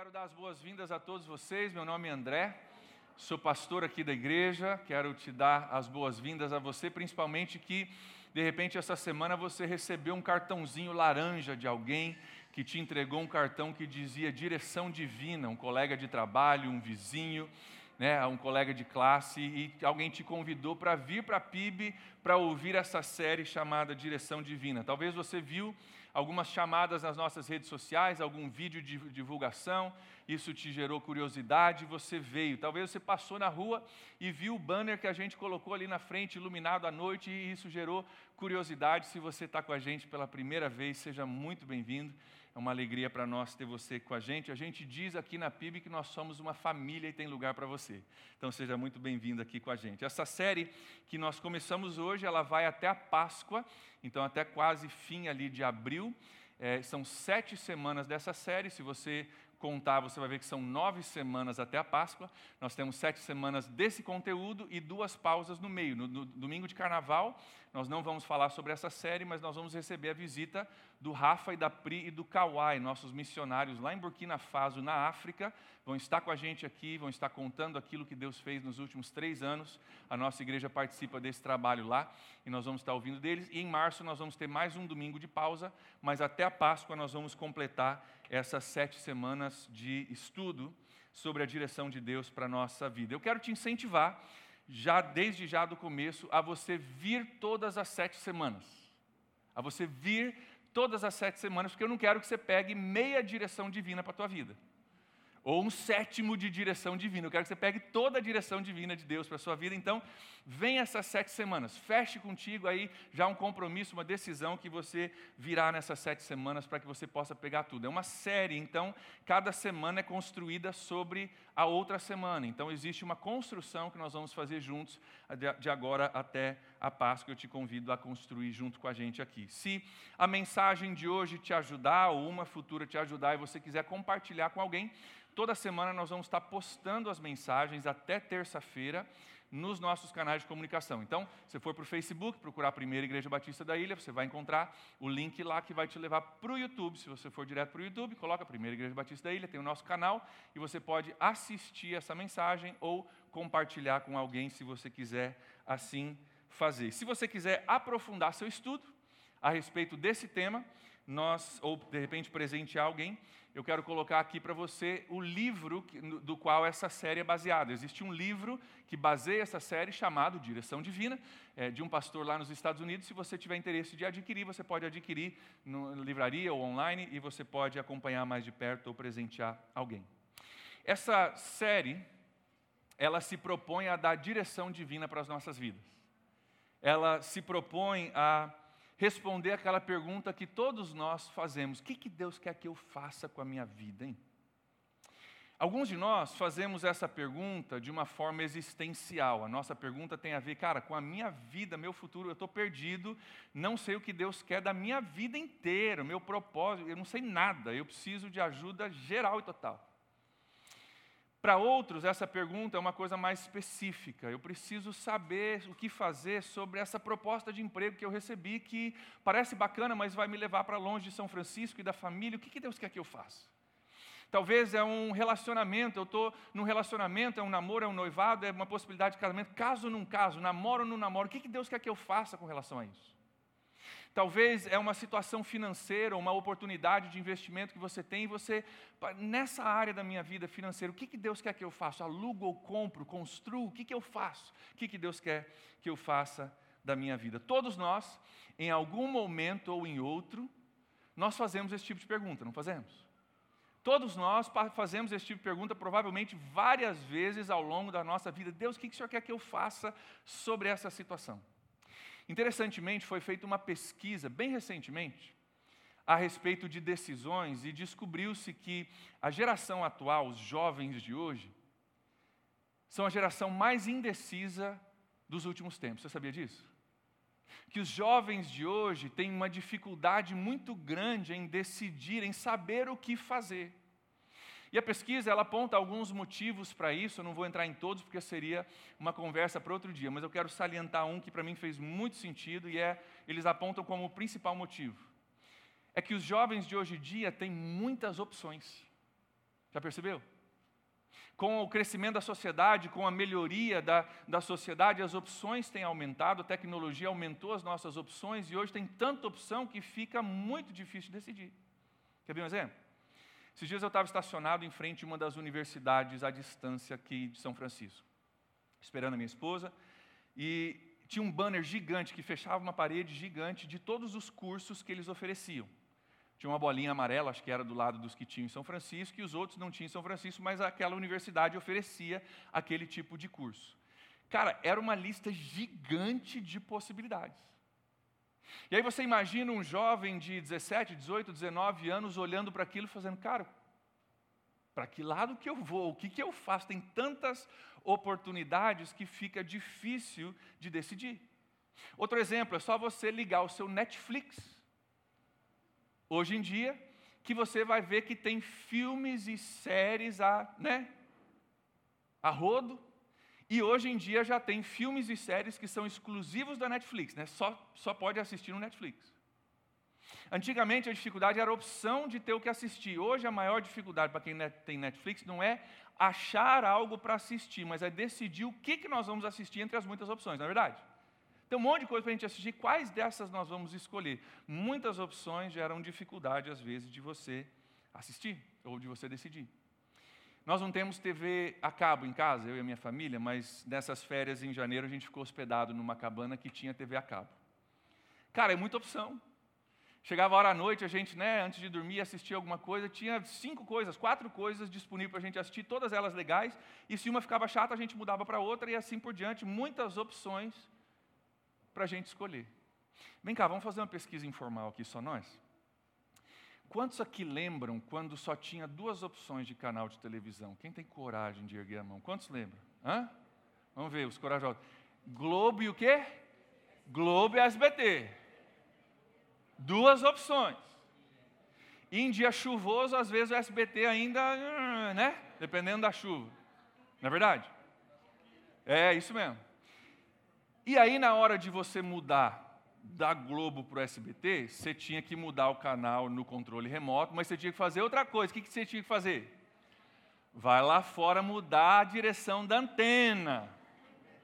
quero dar as boas-vindas a todos vocês. Meu nome é André, sou pastor aqui da igreja. Quero te dar as boas-vindas a você, principalmente que de repente essa semana você recebeu um cartãozinho laranja de alguém que te entregou um cartão que dizia direção divina, um colega de trabalho, um vizinho, né, um colega de classe, e alguém te convidou para vir para a PIB para ouvir essa série chamada Direção Divina. Talvez você viu algumas chamadas nas nossas redes sociais, algum vídeo de divulgação, isso te gerou curiosidade, você veio. Talvez você passou na rua e viu o banner que a gente colocou ali na frente, iluminado à noite, e isso gerou curiosidade. Se você está com a gente pela primeira vez, seja muito bem-vindo. Uma alegria para nós ter você com a gente. A gente diz aqui na PIB que nós somos uma família e tem lugar para você. Então seja muito bem-vindo aqui com a gente. Essa série que nós começamos hoje, ela vai até a Páscoa, então até quase fim ali de abril. É, são sete semanas dessa série. Se você contar, você vai ver que são nove semanas até a Páscoa. Nós temos sete semanas desse conteúdo e duas pausas no meio. No, no, domingo de carnaval, nós não vamos falar sobre essa série, mas nós vamos receber a visita do Rafa e da Pri e do Kawai, nossos missionários lá em Burkina Faso, na África. Vão estar com a gente aqui, vão estar contando aquilo que Deus fez nos últimos três anos. A nossa igreja participa desse trabalho lá e nós vamos estar ouvindo deles. E em março nós vamos ter mais um domingo de pausa, mas até a Páscoa nós vamos completar essas sete semanas de estudo sobre a direção de Deus para a nossa vida. Eu quero te incentivar, já desde já do começo, a você vir todas as sete semanas. A você vir todas as sete semanas, porque eu não quero que você pegue meia direção divina para a tua vida ou um sétimo de direção divina. Eu quero que você pegue toda a direção divina de Deus para a sua vida. Então, vem essas sete semanas, feche contigo aí já um compromisso, uma decisão que você virá nessas sete semanas para que você possa pegar tudo. É uma série, então, cada semana é construída sobre a outra semana. Então, existe uma construção que nós vamos fazer juntos de agora até a Páscoa. Eu te convido a construir junto com a gente aqui. Se a mensagem de hoje te ajudar, ou uma futura te ajudar, e você quiser compartilhar com alguém, Toda semana nós vamos estar postando as mensagens até terça-feira nos nossos canais de comunicação. Então, se for para o Facebook, procurar a Primeira Igreja Batista da Ilha, você vai encontrar o link lá que vai te levar para o YouTube. Se você for direto para o YouTube, coloca a Primeira Igreja Batista da Ilha, tem o nosso canal e você pode assistir essa mensagem ou compartilhar com alguém se você quiser assim fazer. Se você quiser aprofundar seu estudo a respeito desse tema, nós, ou de repente presentear alguém, eu quero colocar aqui para você o livro do qual essa série é baseada. Existe um livro que baseia essa série chamado Direção Divina, é, de um pastor lá nos Estados Unidos. Se você tiver interesse de adquirir, você pode adquirir na livraria ou online e você pode acompanhar mais de perto ou presentear alguém. Essa série, ela se propõe a dar direção divina para as nossas vidas. Ela se propõe a responder aquela pergunta que todos nós fazemos: o que, que Deus quer que eu faça com a minha vida, hein? Alguns de nós fazemos essa pergunta de uma forma existencial. A nossa pergunta tem a ver, cara, com a minha vida, meu futuro, eu estou perdido, não sei o que Deus quer da minha vida inteira, meu propósito, eu não sei nada, eu preciso de ajuda geral e total. Para outros, essa pergunta é uma coisa mais específica. Eu preciso saber o que fazer sobre essa proposta de emprego que eu recebi, que parece bacana, mas vai me levar para longe de São Francisco e da família. O que Deus quer que eu faça? Talvez é um relacionamento, eu estou num relacionamento, é um namoro, é um noivado, é uma possibilidade de casamento. Caso não caso, namoro ou não namoro, o que Deus quer que eu faça com relação a isso? Talvez é uma situação financeira, uma oportunidade de investimento que você tem e você, nessa área da minha vida financeira, o que, que Deus quer que eu faça? Alugo ou compro, construo, o que, que eu faço? O que, que Deus quer que eu faça da minha vida? Todos nós, em algum momento ou em outro, nós fazemos esse tipo de pergunta, não fazemos? Todos nós fazemos esse tipo de pergunta provavelmente várias vezes ao longo da nossa vida. Deus, o que o Senhor quer que eu faça sobre essa situação? Interessantemente, foi feita uma pesquisa, bem recentemente, a respeito de decisões e descobriu-se que a geração atual, os jovens de hoje, são a geração mais indecisa dos últimos tempos. Você sabia disso? Que os jovens de hoje têm uma dificuldade muito grande em decidir, em saber o que fazer. E a pesquisa ela aponta alguns motivos para isso, eu não vou entrar em todos porque seria uma conversa para outro dia, mas eu quero salientar um que para mim fez muito sentido e é eles apontam como o principal motivo. É que os jovens de hoje em dia têm muitas opções. Já percebeu? Com o crescimento da sociedade, com a melhoria da, da sociedade, as opções têm aumentado, a tecnologia aumentou as nossas opções e hoje tem tanta opção que fica muito difícil decidir. Quer ver um exemplo? Esses dias eu estava estacionado em frente a uma das universidades à distância aqui de São Francisco, esperando a minha esposa, e tinha um banner gigante que fechava uma parede gigante de todos os cursos que eles ofereciam. Tinha uma bolinha amarela, acho que era do lado dos que tinham em São Francisco, e os outros não tinham em São Francisco, mas aquela universidade oferecia aquele tipo de curso. Cara, era uma lista gigante de possibilidades. E aí você imagina um jovem de 17, 18, 19 anos olhando para aquilo e fazendo, cara, para que lado que eu vou? O que, que eu faço? Tem tantas oportunidades que fica difícil de decidir. Outro exemplo, é só você ligar o seu Netflix hoje em dia, que você vai ver que tem filmes e séries a, né, a rodo, e hoje em dia já tem filmes e séries que são exclusivos da Netflix, né? só, só pode assistir no Netflix. Antigamente a dificuldade era a opção de ter o que assistir. Hoje a maior dificuldade para quem tem Netflix não é achar algo para assistir, mas é decidir o que, que nós vamos assistir entre as muitas opções, não é verdade? Tem um monte de coisa para a gente assistir, quais dessas nós vamos escolher? Muitas opções geram dificuldade, às vezes, de você assistir ou de você decidir. Nós não temos TV a cabo em casa, eu e a minha família, mas nessas férias em janeiro a gente ficou hospedado numa cabana que tinha TV a cabo. Cara, é muita opção. Chegava a hora à noite, a gente, né, antes de dormir, assistia alguma coisa, tinha cinco coisas, quatro coisas disponíveis para a gente assistir, todas elas legais, e se uma ficava chata, a gente mudava para outra e assim por diante, muitas opções para a gente escolher. Vem cá, vamos fazer uma pesquisa informal aqui, só nós? Quantos aqui lembram quando só tinha duas opções de canal de televisão? Quem tem coragem de erguer a mão? Quantos lembram? Hã? Vamos ver, os corajosos. Globo e o quê? Globo e SBT. Duas opções. Em dia chuvoso, às vezes o SBT ainda, né? Dependendo da chuva. Não é verdade? É isso mesmo. E aí, na hora de você mudar da Globo para o SBT, você tinha que mudar o canal no controle remoto, mas você tinha que fazer outra coisa. O que, você tinha que fazer? Vai lá fora mudar a direção da antena.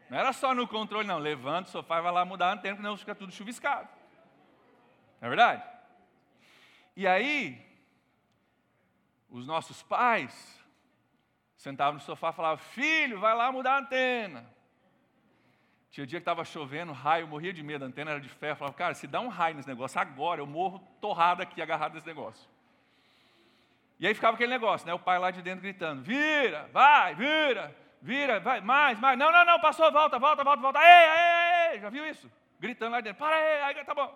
Não era só no controle, não. Levanta o sofá e vai lá mudar a antena, senão fica tudo chuviscado. Não é verdade? E aí, os nossos pais sentavam no sofá e falavam: Filho, vai lá mudar a antena. Tinha dia que estava chovendo, raio, morria de medo, a antena era de ferro. Falava, cara, se dá um raio nesse negócio agora, eu morro torrado aqui, agarrado nesse negócio. E aí ficava aquele negócio, né? O pai lá de dentro gritando: vira, vai, vira, vira, vai, mais, mais. Não, não, não, passou, volta, volta, volta, volta. Ei, ei, ei, já viu isso? Gritando lá dentro: para aí, aí, tá bom.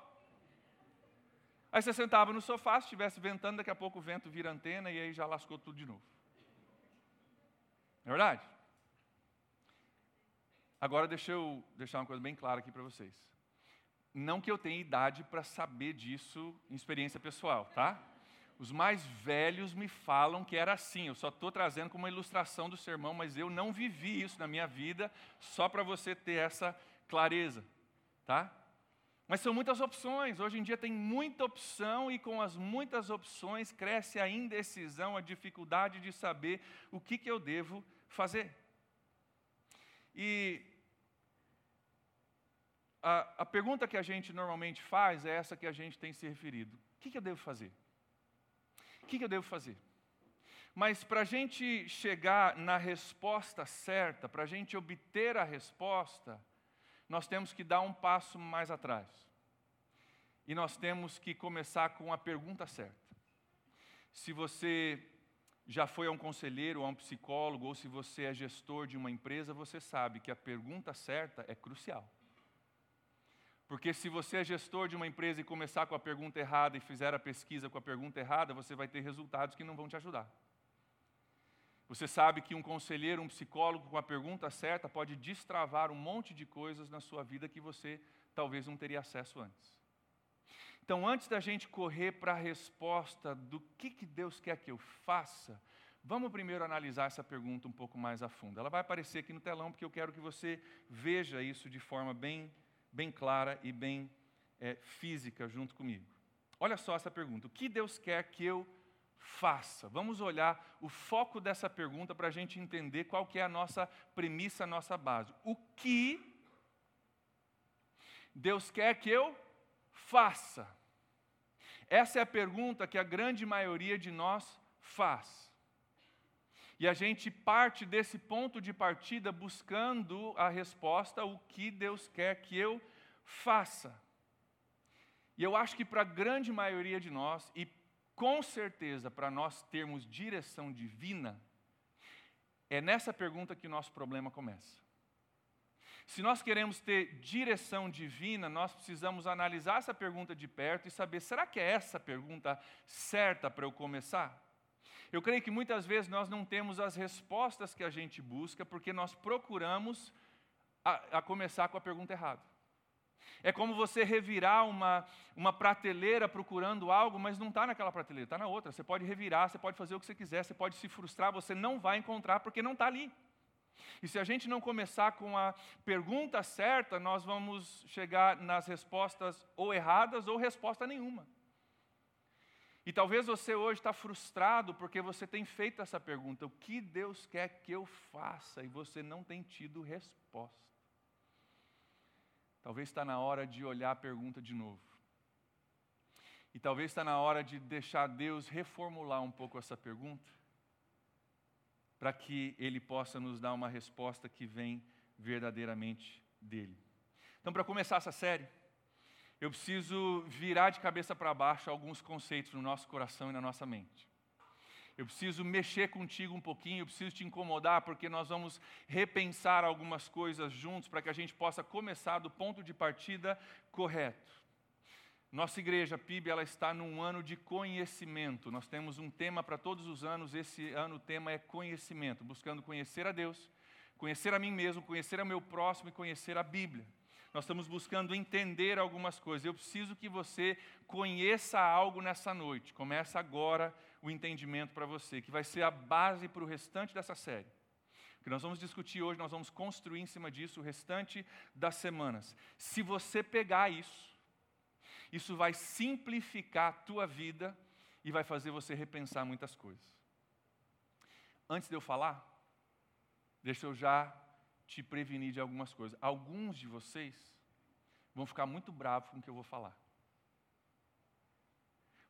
Aí você sentava no sofá, se estivesse ventando, daqui a pouco o vento vira antena e aí já lascou tudo de novo. Não é verdade? Agora deixa eu deixar uma coisa bem clara aqui para vocês. Não que eu tenha idade para saber disso em experiência pessoal, tá? Os mais velhos me falam que era assim. Eu só estou trazendo como uma ilustração do sermão, mas eu não vivi isso na minha vida, só para você ter essa clareza, tá? Mas são muitas opções. Hoje em dia tem muita opção e com as muitas opções cresce a indecisão, a dificuldade de saber o que, que eu devo fazer. E a, a pergunta que a gente normalmente faz é essa que a gente tem se referido: o que, que eu devo fazer? O que, que eu devo fazer? Mas para a gente chegar na resposta certa, para a gente obter a resposta, nós temos que dar um passo mais atrás. E nós temos que começar com a pergunta certa. Se você já foi a um conselheiro, a um psicólogo, ou se você é gestor de uma empresa, você sabe que a pergunta certa é crucial. Porque se você é gestor de uma empresa e começar com a pergunta errada e fizer a pesquisa com a pergunta errada, você vai ter resultados que não vão te ajudar. Você sabe que um conselheiro, um psicólogo com a pergunta certa pode destravar um monte de coisas na sua vida que você talvez não teria acesso antes. Então, antes da gente correr para a resposta do que, que Deus quer que eu faça, vamos primeiro analisar essa pergunta um pouco mais a fundo. Ela vai aparecer aqui no telão porque eu quero que você veja isso de forma bem bem clara e bem é, física junto comigo. Olha só essa pergunta: o que Deus quer que eu faça. Vamos olhar o foco dessa pergunta para a gente entender qual que é a nossa premissa, a nossa base. O que Deus quer que eu faça? Essa é a pergunta que a grande maioria de nós faz. E a gente parte desse ponto de partida buscando a resposta, o que Deus quer que eu faça. E eu acho que para a grande maioria de nós, e com certeza para nós termos direção divina, é nessa pergunta que o nosso problema começa. Se nós queremos ter direção divina, nós precisamos analisar essa pergunta de perto e saber: será que é essa pergunta certa para eu começar? Eu creio que muitas vezes nós não temos as respostas que a gente busca porque nós procuramos a, a começar com a pergunta errada. É como você revirar uma, uma prateleira procurando algo, mas não está naquela prateleira, está na outra. Você pode revirar, você pode fazer o que você quiser, você pode se frustrar, você não vai encontrar porque não está ali. E se a gente não começar com a pergunta certa, nós vamos chegar nas respostas ou erradas ou resposta nenhuma. E talvez você hoje está frustrado porque você tem feito essa pergunta: o que Deus quer que eu faça? E você não tem tido resposta. Talvez está na hora de olhar a pergunta de novo. E talvez está na hora de deixar Deus reformular um pouco essa pergunta para que Ele possa nos dar uma resposta que vem verdadeiramente dEle. Então, para começar essa série, eu preciso virar de cabeça para baixo alguns conceitos no nosso coração e na nossa mente. Eu preciso mexer contigo um pouquinho, eu preciso te incomodar, porque nós vamos repensar algumas coisas juntos para que a gente possa começar do ponto de partida correto. Nossa igreja PIB ela está num ano de conhecimento. Nós temos um tema para todos os anos. Esse ano o tema é conhecimento, buscando conhecer a Deus, conhecer a mim mesmo, conhecer o meu próximo e conhecer a Bíblia. Nós estamos buscando entender algumas coisas. Eu preciso que você conheça algo nessa noite. Começa agora o entendimento para você, que vai ser a base para o restante dessa série. O que nós vamos discutir hoje, nós vamos construir em cima disso o restante das semanas. Se você pegar isso, isso vai simplificar a tua vida e vai fazer você repensar muitas coisas. Antes de eu falar, deixa eu já te prevenir de algumas coisas. Alguns de vocês vão ficar muito bravos com o que eu vou falar.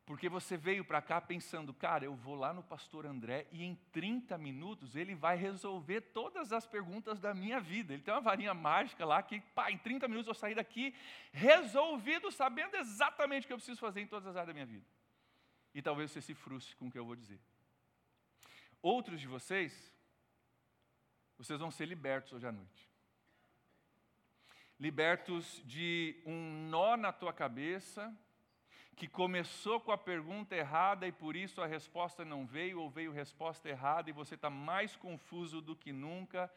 Porque você veio para cá pensando, cara, eu vou lá no pastor André e em 30 minutos ele vai resolver todas as perguntas da minha vida. Ele tem uma varinha mágica lá que, pá, em 30 minutos eu sair daqui resolvido, sabendo exatamente o que eu preciso fazer em todas as áreas da minha vida. E talvez você se frustre com o que eu vou dizer. Outros de vocês, vocês vão ser libertos hoje à noite. Libertos de um nó na tua cabeça, que começou com a pergunta errada e por isso a resposta não veio, ou veio resposta errada e você está mais confuso do que nunca.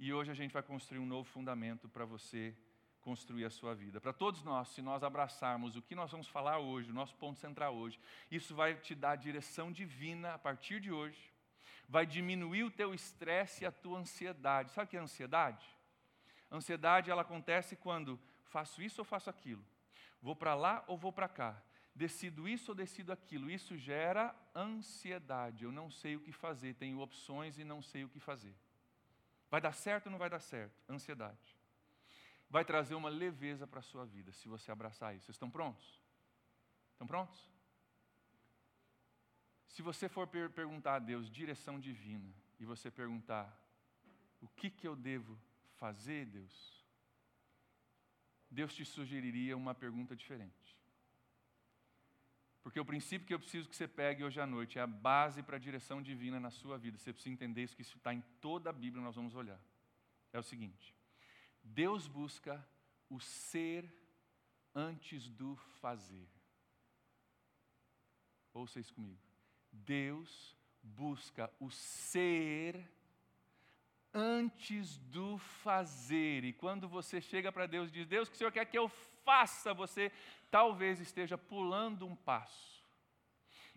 E hoje a gente vai construir um novo fundamento para você construir a sua vida. Para todos nós, se nós abraçarmos o que nós vamos falar hoje, o nosso ponto central hoje, isso vai te dar direção divina a partir de hoje. Vai diminuir o teu estresse e a tua ansiedade. Sabe o que é ansiedade? ansiedade ela acontece quando faço isso ou faço aquilo. Vou para lá ou vou para cá decido isso ou decido aquilo. Isso gera ansiedade. Eu não sei o que fazer, tenho opções e não sei o que fazer. Vai dar certo ou não vai dar certo? Ansiedade. Vai trazer uma leveza para a sua vida se você abraçar isso. Vocês estão prontos? Estão prontos? Se você for per perguntar a Deus direção divina e você perguntar o que, que eu devo fazer, Deus, Deus te sugeriria uma pergunta diferente. Porque o princípio que eu preciso que você pegue hoje à noite é a base para a direção divina na sua vida. Você precisa entender isso, que isso está em toda a Bíblia, nós vamos olhar. É o seguinte: Deus busca o ser antes do fazer. Ouça isso comigo. Deus busca o ser antes do fazer. E quando você chega para Deus e diz: Deus, o que o Senhor quer que eu faça? Você talvez esteja pulando um passo,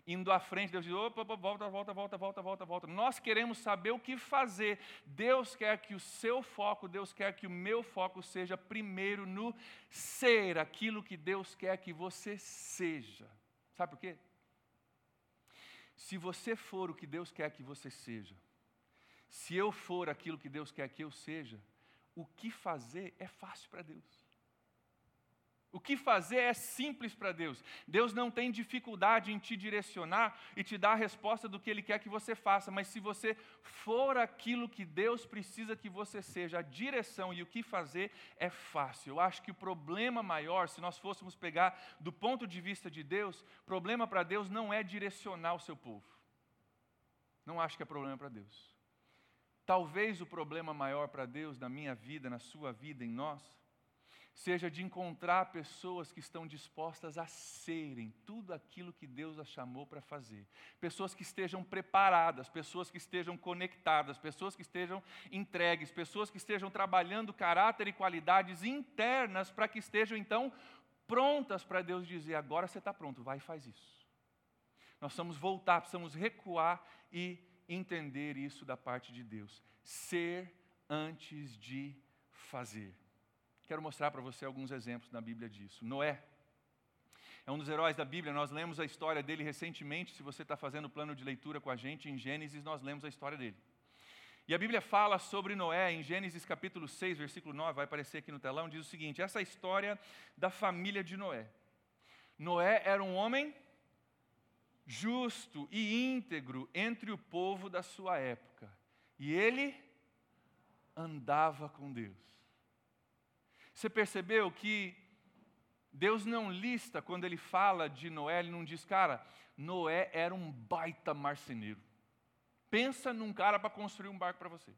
indo à frente, Deus diz: opa, opa, volta, volta, volta, volta, volta, volta. Nós queremos saber o que fazer. Deus quer que o seu foco, Deus quer que o meu foco seja primeiro no ser aquilo que Deus quer que você seja. Sabe por quê? Se você for o que Deus quer que você seja, se eu for aquilo que Deus quer que eu seja, o que fazer é fácil para Deus. O que fazer é simples para Deus. Deus não tem dificuldade em te direcionar e te dar a resposta do que Ele quer que você faça, mas se você for aquilo que Deus precisa que você seja, a direção e o que fazer é fácil. Eu acho que o problema maior, se nós fôssemos pegar do ponto de vista de Deus, problema para Deus não é direcionar o seu povo. Não acho que é problema para Deus. Talvez o problema maior para Deus na minha vida, na sua vida, em nós, seja de encontrar pessoas que estão dispostas a serem tudo aquilo que Deus as chamou para fazer. Pessoas que estejam preparadas, pessoas que estejam conectadas, pessoas que estejam entregues, pessoas que estejam trabalhando caráter e qualidades internas para que estejam então prontas para Deus dizer: agora você está pronto, vai e faz isso. Nós precisamos voltar, precisamos recuar e entender isso da parte de Deus. Ser antes de fazer. Quero mostrar para você alguns exemplos na Bíblia disso. Noé é um dos heróis da Bíblia, nós lemos a história dele recentemente. Se você está fazendo o plano de leitura com a gente, em Gênesis, nós lemos a história dele. E a Bíblia fala sobre Noé, em Gênesis capítulo 6, versículo 9, vai aparecer aqui no telão, diz o seguinte: essa é história da família de Noé. Noé era um homem justo e íntegro entre o povo da sua época, e ele andava com Deus. Você percebeu que Deus não lista quando ele fala de Noé, ele não diz, cara, Noé era um baita marceneiro. Pensa num cara para construir um barco para você.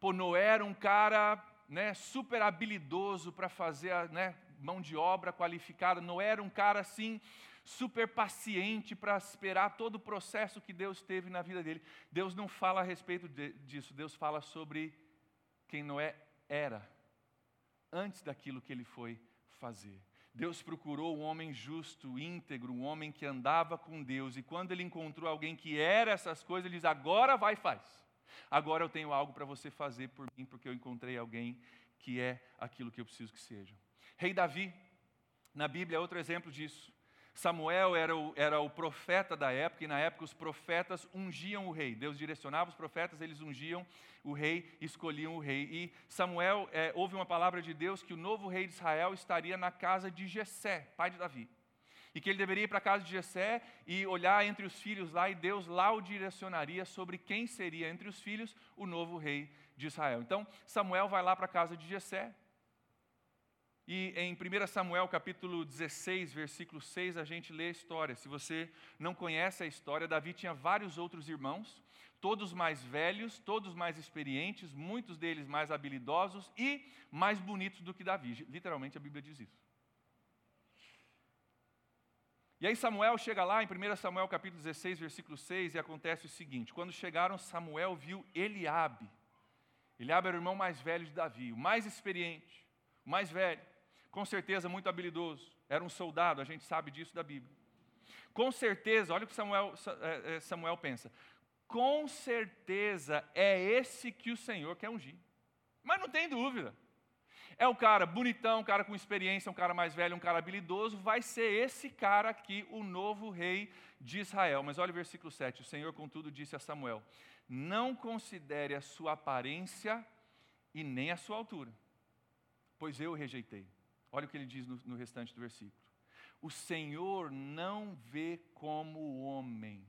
Pô, Noé era um cara né, super habilidoso para fazer a né, mão de obra qualificada. Noé era um cara assim, super paciente para esperar todo o processo que Deus teve na vida dele. Deus não fala a respeito de, disso, Deus fala sobre quem Noé era antes daquilo que ele foi fazer. Deus procurou um homem justo, íntegro, um homem que andava com Deus, e quando ele encontrou alguém que era essas coisas, ele diz: agora vai e faz. Agora eu tenho algo para você fazer por mim, porque eu encontrei alguém que é aquilo que eu preciso que seja. Rei Davi, na Bíblia, é outro exemplo disso. Samuel era o, era o profeta da época, e na época os profetas ungiam o rei. Deus direcionava os profetas, eles ungiam o rei, escolhiam o rei. E Samuel, é, houve uma palavra de Deus que o novo rei de Israel estaria na casa de Jessé, pai de Davi. E que ele deveria ir para a casa de Jessé e olhar entre os filhos lá, e Deus lá o direcionaria sobre quem seria entre os filhos o novo rei de Israel. Então, Samuel vai lá para a casa de Jessé, e em 1 Samuel capítulo 16, versículo 6, a gente lê a história. Se você não conhece a história, Davi tinha vários outros irmãos, todos mais velhos, todos mais experientes, muitos deles mais habilidosos e mais bonitos do que Davi. Literalmente a Bíblia diz isso. E aí Samuel chega lá em 1 Samuel capítulo 16, versículo 6, e acontece o seguinte: quando chegaram, Samuel viu Eliabe. Eliabe era o irmão mais velho de Davi, o mais experiente, o mais velho com certeza muito habilidoso, era um soldado, a gente sabe disso da Bíblia. Com certeza, olha o que Samuel, é, é, Samuel pensa, com certeza é esse que o Senhor quer ungir. Mas não tem dúvida. É o cara bonitão, um cara com experiência, um cara mais velho, um cara habilidoso, vai ser esse cara aqui, o novo rei de Israel. Mas olha o versículo 7: O Senhor, contudo, disse a Samuel: Não considere a sua aparência e nem a sua altura, pois eu o rejeitei. Olha o que ele diz no, no restante do versículo. O Senhor não vê como o homem.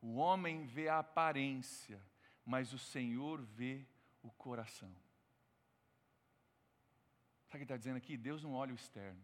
O homem vê a aparência, mas o Senhor vê o coração. Sabe o que está dizendo aqui? Deus não olha o externo.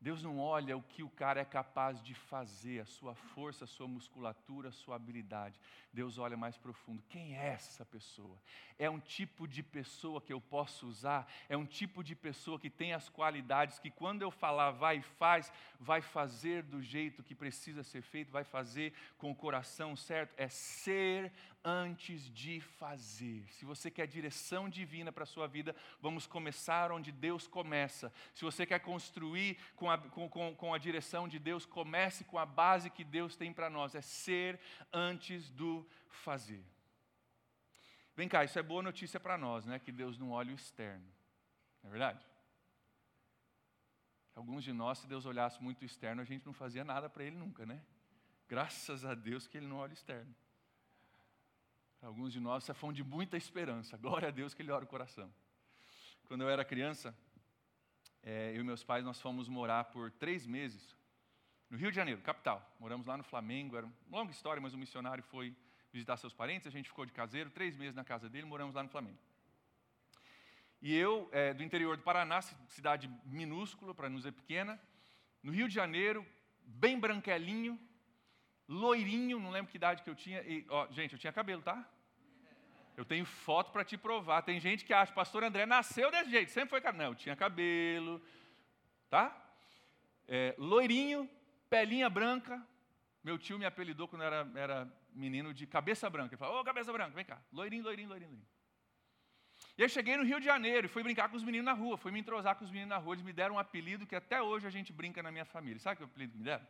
Deus não olha o que o cara é capaz de fazer, a sua força, a sua musculatura, a sua habilidade. Deus olha mais profundo. Quem é essa pessoa? É um tipo de pessoa que eu posso usar? É um tipo de pessoa que tem as qualidades que, quando eu falar vai e faz, vai fazer do jeito que precisa ser feito, vai fazer com o coração certo? É ser antes de fazer. Se você quer direção divina para a sua vida, vamos começar onde Deus começa. Se você quer construir com a, com, com, a direção de Deus, comece com a base que Deus tem para nós: é ser antes do fazer. Vem cá, isso é boa notícia para nós, né? Que Deus não olha o externo. Não é verdade? Alguns de nós, se Deus olhasse muito externo, a gente não fazia nada para Ele nunca, né? Graças a Deus que Ele não olha externo. Alguns de nós, isso é fonte de muita esperança. Glória a Deus que Ele olha o coração. Quando eu era criança, é, eu e meus pais, nós fomos morar por três meses no Rio de Janeiro, capital. Moramos lá no Flamengo, era uma longa história, mas o missionário foi visitar seus parentes, a gente ficou de caseiro, três meses na casa dele, moramos lá no Flamengo. E eu, é, do interior do Paraná, cidade minúscula, para não dizer pequena, no Rio de Janeiro, bem branquelinho, loirinho, não lembro que idade que eu tinha. E, ó, gente, eu tinha cabelo, tá? Eu tenho foto para te provar. Tem gente que acha, pastor André nasceu desse jeito, sempre foi cabelo. Não, eu tinha cabelo, tá? É, loirinho, pelinha branca. Meu tio me apelidou quando era, era menino de cabeça branca. Ele falou, ô, cabeça branca, vem cá. Loirinho, loirinho, loirinho, loirinho. E eu cheguei no Rio de Janeiro e fui brincar com os meninos na rua, fui me entrosar com os meninos na rua. Eles me deram um apelido que até hoje a gente brinca na minha família. Sabe que apelido que me deram?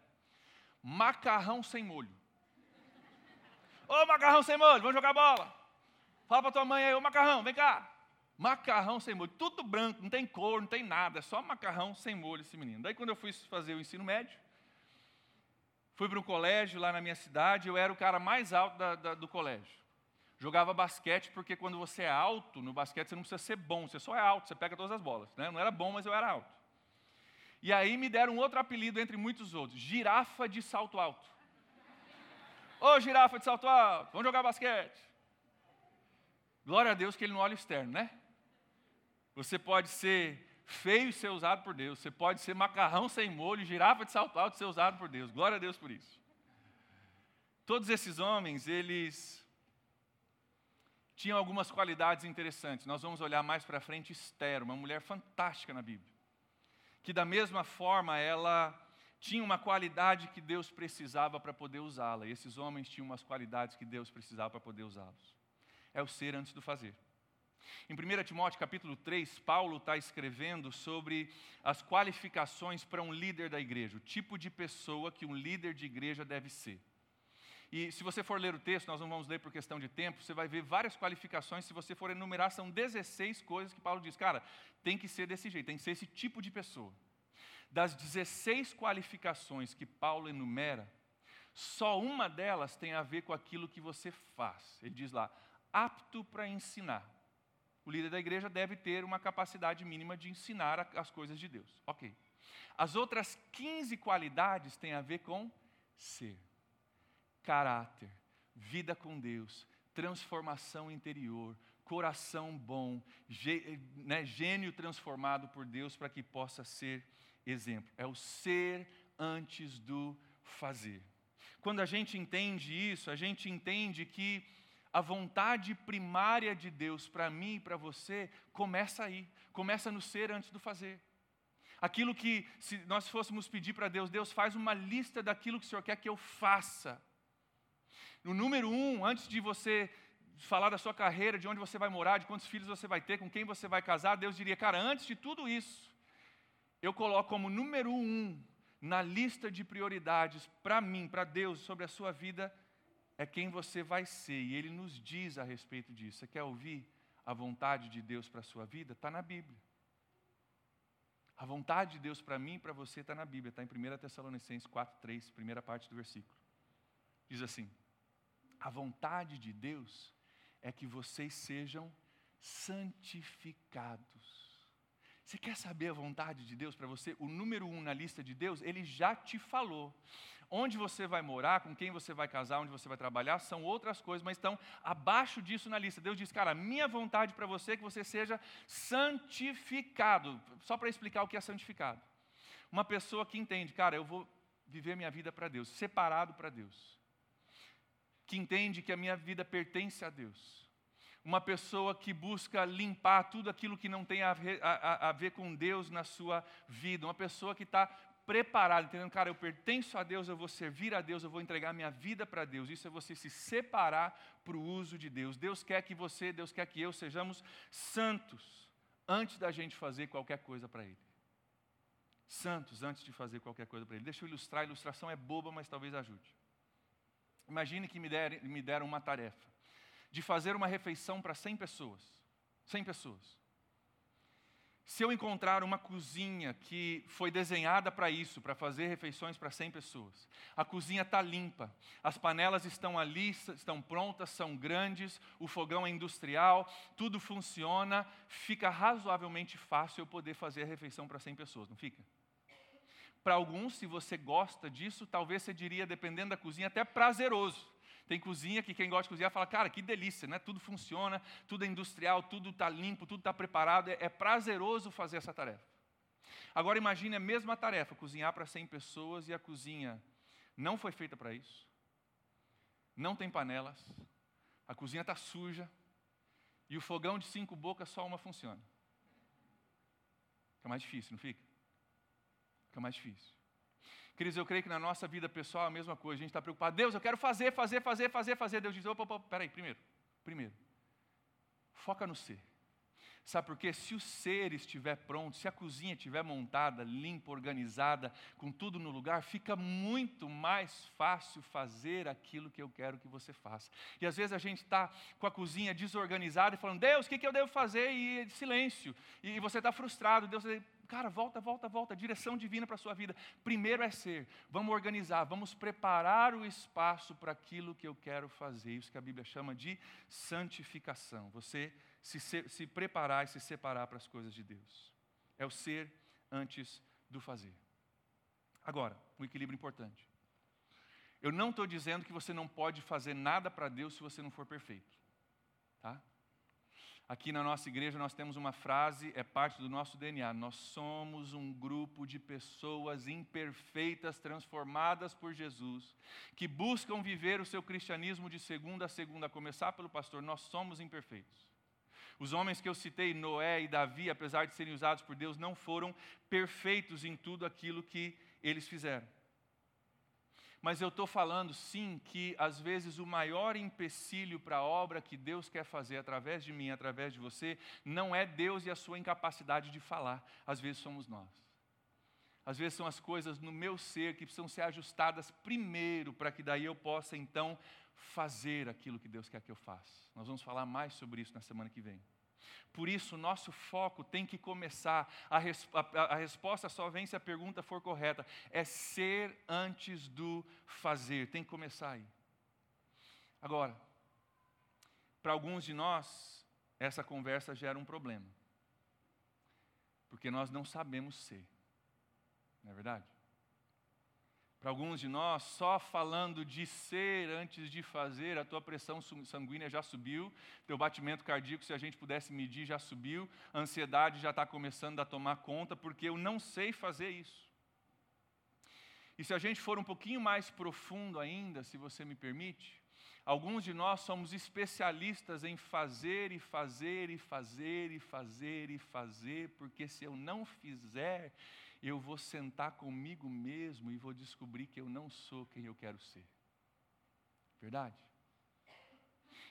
Macarrão sem molho. Ô macarrão sem molho, vamos jogar bola. Fala para tua mãe aí, ô macarrão, vem cá. Macarrão sem molho, tudo branco, não tem cor, não tem nada, é só macarrão sem molho esse menino. Daí quando eu fui fazer o ensino médio, fui para um colégio lá na minha cidade, eu era o cara mais alto da, da, do colégio jogava basquete, porque quando você é alto, no basquete você não precisa ser bom, você só é alto, você pega todas as bolas. Né? Não era bom, mas eu era alto. E aí me deram outro apelido entre muitos outros, girafa de salto alto. Ô girafa de salto alto, vamos jogar basquete. Glória a Deus que ele não olha externo, né? Você pode ser feio e ser usado por Deus. Você pode ser macarrão sem molho, girafa de salto alto e ser usado por Deus. Glória a Deus por isso. Todos esses homens, eles tinham algumas qualidades interessantes. Nós vamos olhar mais para frente Esther, uma mulher fantástica na Bíblia. Que da mesma forma ela tinha uma qualidade que Deus precisava para poder usá-la. E esses homens tinham umas qualidades que Deus precisava para poder usá-los. É o ser antes do fazer. Em 1 Timóteo capítulo 3, Paulo está escrevendo sobre as qualificações para um líder da igreja, o tipo de pessoa que um líder de igreja deve ser. E se você for ler o texto, nós não vamos ler por questão de tempo, você vai ver várias qualificações. Se você for enumerar, são 16 coisas que Paulo diz, cara, tem que ser desse jeito, tem que ser esse tipo de pessoa. Das 16 qualificações que Paulo enumera, só uma delas tem a ver com aquilo que você faz. Ele diz lá, apto para ensinar. O líder da igreja deve ter uma capacidade mínima de ensinar as coisas de Deus. Ok. As outras 15 qualidades têm a ver com ser caráter, vida com Deus, transformação interior, coração bom, né, gênio transformado por Deus para que possa ser exemplo. É o ser antes do fazer. Quando a gente entende isso, a gente entende que a vontade primária de Deus para mim e para você começa aí, começa no ser antes do fazer. Aquilo que, se nós fôssemos pedir para Deus, Deus faz uma lista daquilo que o Senhor quer que eu faça. No número um, antes de você falar da sua carreira, de onde você vai morar, de quantos filhos você vai ter, com quem você vai casar, Deus diria, cara, antes de tudo isso, eu coloco como número um na lista de prioridades para mim, para Deus, sobre a sua vida, é quem você vai ser. E Ele nos diz a respeito disso. Você quer ouvir a vontade de Deus para a sua vida? Está na Bíblia. A vontade de Deus para mim e para você está na Bíblia, está em 1 Tessalonicenses 4, 3, primeira parte do versículo. Diz assim: a vontade de Deus é que vocês sejam santificados. Você quer saber a vontade de Deus para você? O número um na lista de Deus, ele já te falou. Onde você vai morar, com quem você vai casar, onde você vai trabalhar, são outras coisas, mas estão abaixo disso na lista. Deus diz, cara, minha vontade para você é que você seja santificado. Só para explicar o que é santificado. Uma pessoa que entende, cara, eu vou viver minha vida para Deus, separado para Deus que entende que a minha vida pertence a Deus. Uma pessoa que busca limpar tudo aquilo que não tem a ver, a, a ver com Deus na sua vida. Uma pessoa que está preparada, entendendo, cara, eu pertenço a Deus, eu vou servir a Deus, eu vou entregar minha vida para Deus. Isso é você se separar para o uso de Deus. Deus quer que você, Deus quer que eu sejamos santos antes da gente fazer qualquer coisa para Ele. Santos antes de fazer qualquer coisa para Ele. Deixa eu ilustrar, a ilustração é boba, mas talvez ajude. Imagine que me, der, me deram uma tarefa de fazer uma refeição para 100 pessoas. 100 pessoas. Se eu encontrar uma cozinha que foi desenhada para isso, para fazer refeições para 100 pessoas, a cozinha está limpa, as panelas estão ali, estão prontas, são grandes, o fogão é industrial, tudo funciona, fica razoavelmente fácil eu poder fazer a refeição para 100 pessoas, não fica? Para alguns, se você gosta disso, talvez você diria, dependendo da cozinha, até prazeroso. Tem cozinha que quem gosta de cozinhar fala, cara, que delícia, né? Tudo funciona, tudo é industrial, tudo está limpo, tudo está preparado. É, é prazeroso fazer essa tarefa. Agora imagine a mesma tarefa, cozinhar para 100 pessoas e a cozinha não foi feita para isso. Não tem panelas, a cozinha está suja e o fogão de cinco bocas só uma funciona. Fica mais difícil, não fica? Fica mais difícil. Queridos, eu creio que na nossa vida pessoal é a mesma coisa. A gente está preocupado. Deus, eu quero fazer, fazer, fazer, fazer, fazer. Deus diz, opa, opa, peraí, primeiro, primeiro. Foca no ser. Sabe por quê? Se o ser estiver pronto, se a cozinha estiver montada, limpa, organizada, com tudo no lugar, fica muito mais fácil fazer aquilo que eu quero que você faça. E às vezes a gente está com a cozinha desorganizada e falando, Deus, o que, que eu devo fazer? E silêncio. E você está frustrado. Deus Cara, volta, volta, volta. Direção divina para a sua vida. Primeiro é ser. Vamos organizar, vamos preparar o espaço para aquilo que eu quero fazer. Isso que a Bíblia chama de santificação. Você se, se preparar e se separar para as coisas de Deus. É o ser antes do fazer. Agora, um equilíbrio importante. Eu não estou dizendo que você não pode fazer nada para Deus se você não for perfeito. Tá? Aqui na nossa igreja nós temos uma frase, é parte do nosso DNA. Nós somos um grupo de pessoas imperfeitas, transformadas por Jesus, que buscam viver o seu cristianismo de segunda a segunda, a começar pelo pastor. Nós somos imperfeitos. Os homens que eu citei, Noé e Davi, apesar de serem usados por Deus, não foram perfeitos em tudo aquilo que eles fizeram. Mas eu estou falando sim que às vezes o maior empecilho para a obra que Deus quer fazer através de mim, através de você, não é Deus e a sua incapacidade de falar, às vezes somos nós. Às vezes são as coisas no meu ser que precisam ser ajustadas primeiro, para que daí eu possa então fazer aquilo que Deus quer que eu faça. Nós vamos falar mais sobre isso na semana que vem. Por isso, nosso foco tem que começar. A, a, a, resposta só vem se a pergunta for correta. É ser antes do fazer. Tem que começar aí. Agora, para alguns de nós, essa conversa gera um problema. Porque nós não sabemos ser. Não é verdade? Para alguns de nós, só falando de ser antes de fazer, a tua pressão sanguínea já subiu, teu batimento cardíaco, se a gente pudesse medir, já subiu, a ansiedade já está começando a tomar conta, porque eu não sei fazer isso. E se a gente for um pouquinho mais profundo ainda, se você me permite, alguns de nós somos especialistas em fazer e fazer e fazer e fazer e fazer, porque se eu não fizer, eu vou sentar comigo mesmo e vou descobrir que eu não sou quem eu quero ser. Verdade?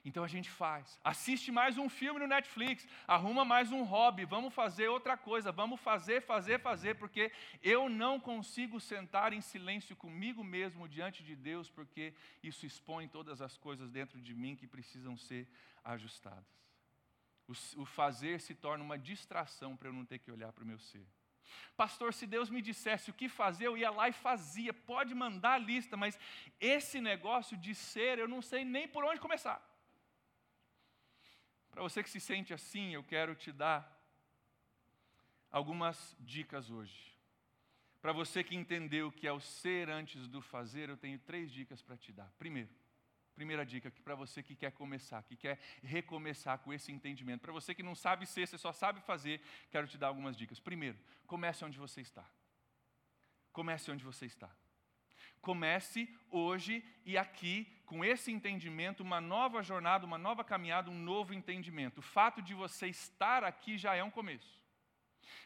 Então a gente faz. Assiste mais um filme no Netflix, arruma mais um hobby, vamos fazer outra coisa, vamos fazer, fazer, fazer, porque eu não consigo sentar em silêncio comigo mesmo diante de Deus, porque isso expõe todas as coisas dentro de mim que precisam ser ajustadas. O, o fazer se torna uma distração para eu não ter que olhar para o meu ser. Pastor, se Deus me dissesse o que fazer, eu ia lá e fazia. Pode mandar a lista, mas esse negócio de ser, eu não sei nem por onde começar. Para você que se sente assim, eu quero te dar algumas dicas hoje. Para você que entendeu que é o ser antes do fazer, eu tenho três dicas para te dar. Primeiro, Primeira dica aqui para você que quer começar, que quer recomeçar com esse entendimento. Para você que não sabe ser, você só sabe fazer, quero te dar algumas dicas. Primeiro, comece onde você está. Comece onde você está. Comece hoje e aqui, com esse entendimento, uma nova jornada, uma nova caminhada, um novo entendimento. O fato de você estar aqui já é um começo.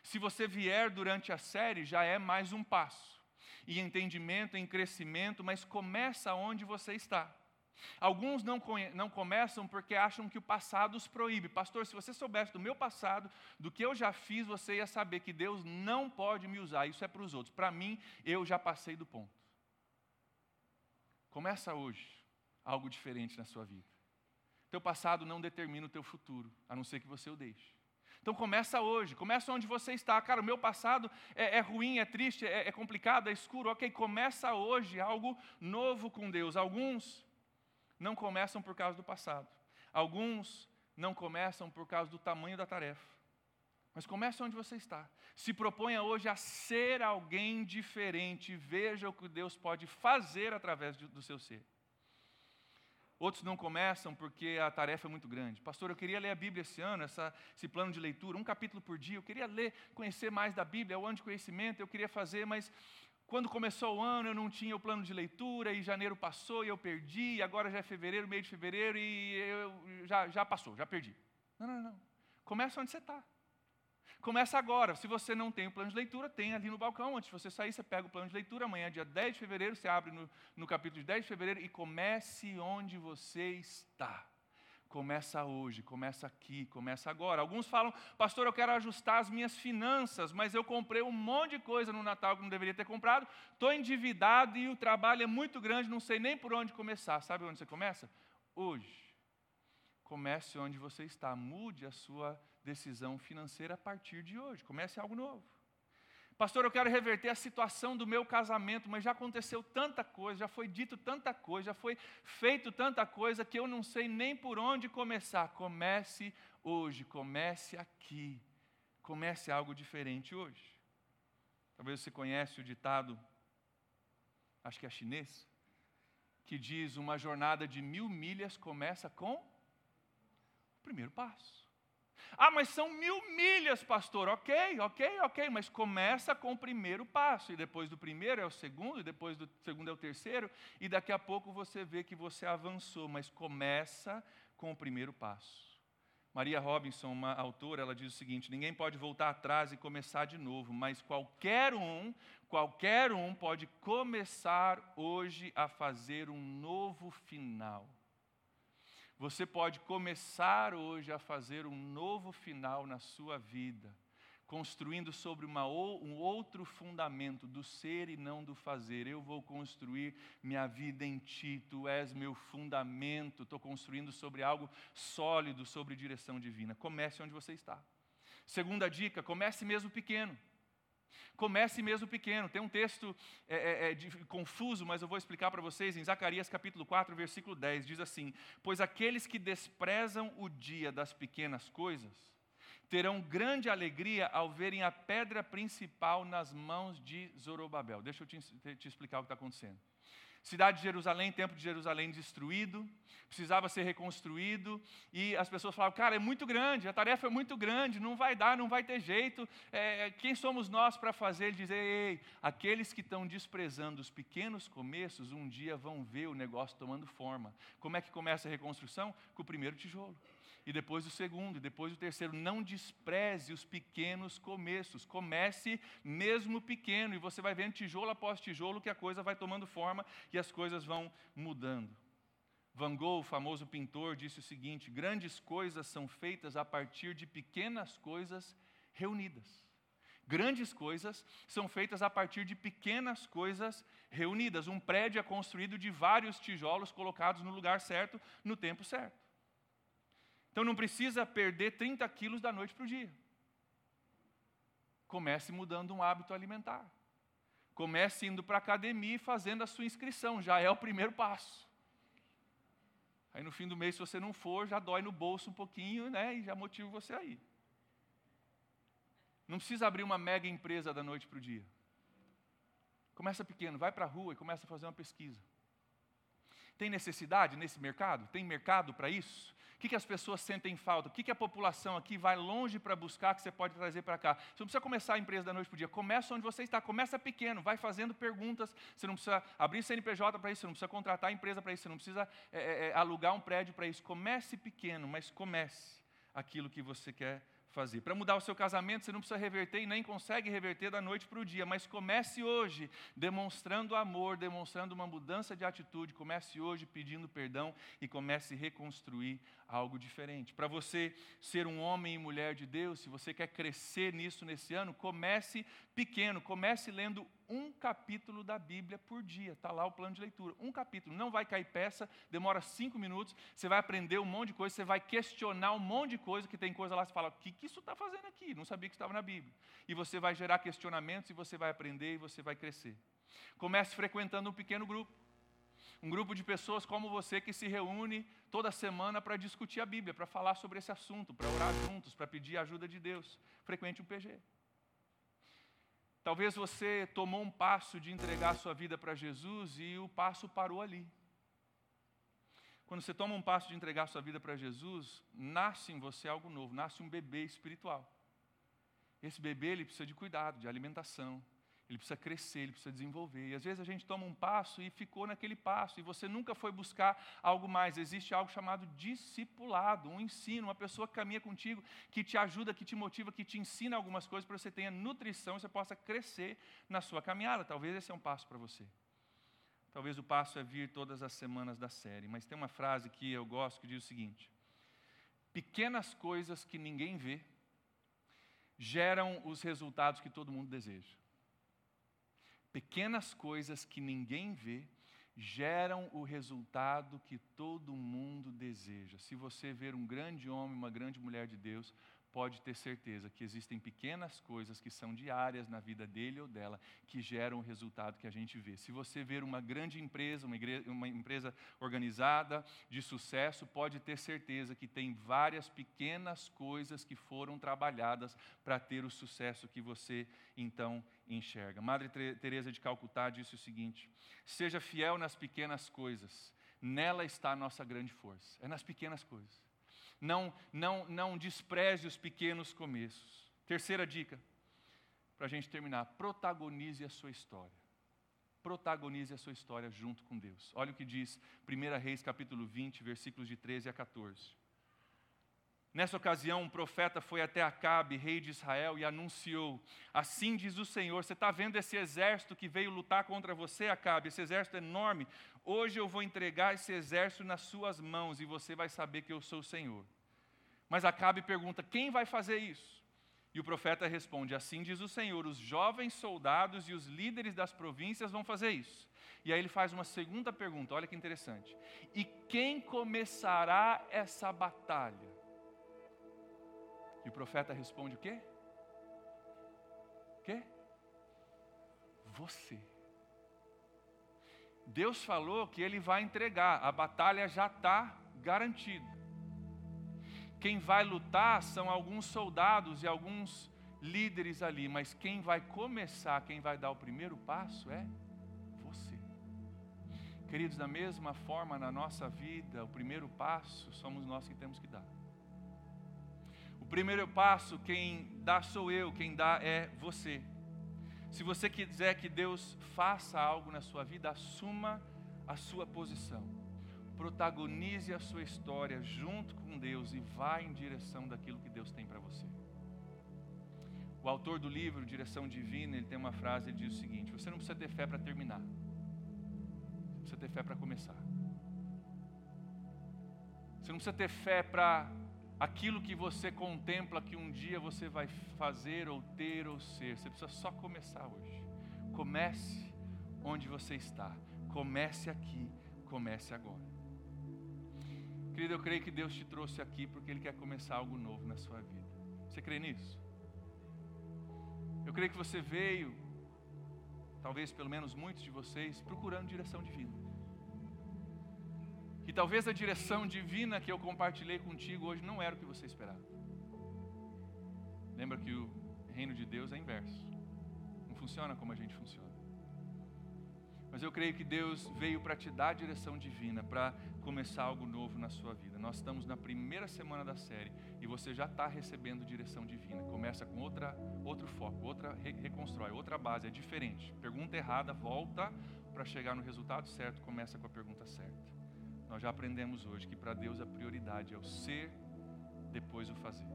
Se você vier durante a série, já é mais um passo. E entendimento em crescimento, mas começa onde você está. Alguns não, não começam porque acham que o passado os proíbe. Pastor, se você soubesse do meu passado, do que eu já fiz, você ia saber que Deus não pode me usar. Isso é para os outros. Para mim, eu já passei do ponto. Começa hoje algo diferente na sua vida. Teu passado não determina o teu futuro, a não ser que você o deixe. Então começa hoje, começa onde você está. Cara, o meu passado é, é ruim, é triste, é, é complicado, é escuro. Ok, começa hoje algo novo com Deus. Alguns não começam por causa do passado. Alguns não começam por causa do tamanho da tarefa. Mas comece onde você está. Se proponha hoje a ser alguém diferente. Veja o que Deus pode fazer através do seu ser. Outros não começam porque a tarefa é muito grande. Pastor, eu queria ler a Bíblia esse ano, essa, esse plano de leitura, um capítulo por dia. Eu queria ler, conhecer mais da Bíblia, é o ano de conhecimento, eu queria fazer, mas quando começou o ano eu não tinha o plano de leitura, e janeiro passou e eu perdi, e agora já é fevereiro, meio de fevereiro, e eu, já, já passou, já perdi. Não, não, não. Começa onde você está. Começa agora. Se você não tem o plano de leitura, tem ali no balcão. Antes de você sair, você pega o plano de leitura. Amanhã, dia 10 de fevereiro, você abre no, no capítulo de 10 de fevereiro e comece onde você está. Começa hoje, começa aqui, começa agora. Alguns falam, pastor, eu quero ajustar as minhas finanças, mas eu comprei um monte de coisa no Natal que não deveria ter comprado, estou endividado e o trabalho é muito grande, não sei nem por onde começar. Sabe onde você começa? Hoje. Comece onde você está, mude a sua decisão financeira a partir de hoje. Comece algo novo. Pastor, eu quero reverter a situação do meu casamento, mas já aconteceu tanta coisa, já foi dito tanta coisa, já foi feito tanta coisa que eu não sei nem por onde começar. Comece hoje, comece aqui. Comece algo diferente hoje. Talvez você conhece o ditado, acho que é chinês, que diz: uma jornada de mil milhas começa com o primeiro passo. Ah, mas são mil milhas, pastor. Ok, ok, ok, mas começa com o primeiro passo, e depois do primeiro é o segundo, e depois do segundo é o terceiro, e daqui a pouco você vê que você avançou, mas começa com o primeiro passo. Maria Robinson, uma autora, ela diz o seguinte: ninguém pode voltar atrás e começar de novo, mas qualquer um, qualquer um pode começar hoje a fazer um novo final. Você pode começar hoje a fazer um novo final na sua vida, construindo sobre uma, um outro fundamento do ser e não do fazer. Eu vou construir minha vida em Ti, Tu és meu fundamento. Estou construindo sobre algo sólido, sobre direção divina. Comece onde você está. Segunda dica: comece mesmo pequeno. Comece mesmo pequeno. Tem um texto é, é, é, de, confuso, mas eu vou explicar para vocês em Zacarias capítulo 4, versículo 10. Diz assim: Pois aqueles que desprezam o dia das pequenas coisas terão grande alegria ao verem a pedra principal nas mãos de Zorobabel. Deixa eu te, te explicar o que está acontecendo. Cidade de Jerusalém, templo de Jerusalém destruído, precisava ser reconstruído, e as pessoas falavam, cara, é muito grande, a tarefa é muito grande, não vai dar, não vai ter jeito, é, quem somos nós para fazer? Ele diz, ei, aqueles que estão desprezando os pequenos começos, um dia vão ver o negócio tomando forma. Como é que começa a reconstrução? Com o primeiro tijolo e depois o segundo, e depois o terceiro. Não despreze os pequenos começos. Comece mesmo pequeno, e você vai vendo tijolo após tijolo que a coisa vai tomando forma e as coisas vão mudando. Van Gogh, o famoso pintor, disse o seguinte: grandes coisas são feitas a partir de pequenas coisas reunidas. Grandes coisas são feitas a partir de pequenas coisas reunidas. Um prédio é construído de vários tijolos colocados no lugar certo, no tempo certo. Então não precisa perder 30 quilos da noite para o dia. Comece mudando um hábito alimentar. Comece indo para a academia e fazendo a sua inscrição, já é o primeiro passo. Aí no fim do mês, se você não for, já dói no bolso um pouquinho, né? E já motiva você a ir. Não precisa abrir uma mega empresa da noite para o dia. Começa pequeno, vai para a rua e começa a fazer uma pesquisa. Tem necessidade nesse mercado? Tem mercado para isso? O que, que as pessoas sentem falta? O que, que a população aqui vai longe para buscar que você pode trazer para cá? Você não precisa começar a empresa da noite para o dia. Começa onde você está. Começa pequeno. Vai fazendo perguntas. Você não precisa abrir CNPJ para isso. Você não precisa contratar a empresa para isso. Você não precisa é, é, alugar um prédio para isso. Comece pequeno, mas comece aquilo que você quer fazer. Para mudar o seu casamento, você não precisa reverter e nem consegue reverter da noite para o dia, mas comece hoje demonstrando amor, demonstrando uma mudança de atitude. Comece hoje pedindo perdão e comece a reconstruir algo diferente. Para você ser um homem e mulher de Deus, se você quer crescer nisso nesse ano, comece pequeno, comece lendo um capítulo da Bíblia por dia. Está lá o plano de leitura. Um capítulo. Não vai cair peça, demora cinco minutos. Você vai aprender um monte de coisa, você vai questionar um monte de coisa, que tem coisa lá, você fala, o que, que isso está fazendo aqui? Não sabia que estava na Bíblia. E você vai gerar questionamentos e você vai aprender e você vai crescer. Comece frequentando um pequeno grupo. Um grupo de pessoas como você que se reúne toda semana para discutir a Bíblia, para falar sobre esse assunto, para orar juntos, para pedir a ajuda de Deus. Frequente um PG. Talvez você tomou um passo de entregar sua vida para Jesus e o passo parou ali. Quando você toma um passo de entregar sua vida para Jesus, nasce em você algo novo, nasce um bebê espiritual. Esse bebê ele precisa de cuidado, de alimentação, ele precisa crescer, ele precisa desenvolver. E às vezes a gente toma um passo e ficou naquele passo, e você nunca foi buscar algo mais. Existe algo chamado discipulado, um ensino, uma pessoa que caminha contigo, que te ajuda, que te motiva, que te ensina algumas coisas para você tenha nutrição e você possa crescer na sua caminhada. Talvez esse é um passo para você. Talvez o passo é vir todas as semanas da série, mas tem uma frase que eu gosto que diz o seguinte: Pequenas coisas que ninguém vê geram os resultados que todo mundo deseja. Pequenas coisas que ninguém vê geram o resultado que todo mundo deseja. Se você ver um grande homem, uma grande mulher de Deus, pode ter certeza que existem pequenas coisas que são diárias na vida dele ou dela que geram o resultado que a gente vê. Se você ver uma grande empresa, uma, igreja, uma empresa organizada, de sucesso, pode ter certeza que tem várias pequenas coisas que foram trabalhadas para ter o sucesso que você então enxerga. Madre Teresa de Calcutá disse o seguinte: Seja fiel nas pequenas coisas. Nela está a nossa grande força. É nas pequenas coisas não, não, não despreze os pequenos começos. Terceira dica, para a gente terminar: protagonize a sua história. Protagonize a sua história junto com Deus. Olha o que diz 1 Reis capítulo 20, versículos de 13 a 14. Nessa ocasião, um profeta foi até Acabe, rei de Israel, e anunciou: Assim diz o Senhor: Você está vendo esse exército que veio lutar contra você, Acabe? Esse exército enorme. Hoje eu vou entregar esse exército nas suas mãos e você vai saber que eu sou o Senhor. Mas Acabe pergunta: Quem vai fazer isso? E o profeta responde: Assim diz o Senhor: Os jovens soldados e os líderes das províncias vão fazer isso. E aí ele faz uma segunda pergunta, olha que interessante. E quem começará essa batalha? E o profeta responde o quê? O quê? Você. Deus falou que ele vai entregar, a batalha já está garantida. Quem vai lutar são alguns soldados e alguns líderes ali, mas quem vai começar, quem vai dar o primeiro passo é você. Queridos, da mesma forma na nossa vida, o primeiro passo somos nós que temos que dar primeiro passo, quem dá sou eu, quem dá é você. Se você quiser que Deus faça algo na sua vida, assuma a sua posição. Protagonize a sua história junto com Deus e vá em direção daquilo que Deus tem para você. O autor do livro Direção Divina, ele tem uma frase, ele diz o seguinte: você não precisa ter fé para terminar. Você precisa ter fé para começar. Você não precisa ter fé para aquilo que você contempla que um dia você vai fazer ou ter ou ser. Você precisa só começar hoje. Comece onde você está. Comece aqui, comece agora. Querido, eu creio que Deus te trouxe aqui porque Ele quer começar algo novo na sua vida. Você crê nisso? Eu creio que você veio, talvez pelo menos muitos de vocês, procurando direção divina. E talvez a direção divina que eu compartilhei contigo hoje não era o que você esperava. Lembra que o reino de Deus é inverso. Não funciona como a gente funciona. Mas eu creio que Deus veio para te dar a direção divina, para começar algo novo na sua vida. Nós estamos na primeira semana da série e você já está recebendo direção divina. Começa com outra, outro foco, outra reconstrói, outra base, é diferente. Pergunta errada, volta para chegar no resultado certo, começa com a pergunta certa. Nós já aprendemos hoje que para Deus a prioridade é o ser, depois o fazer.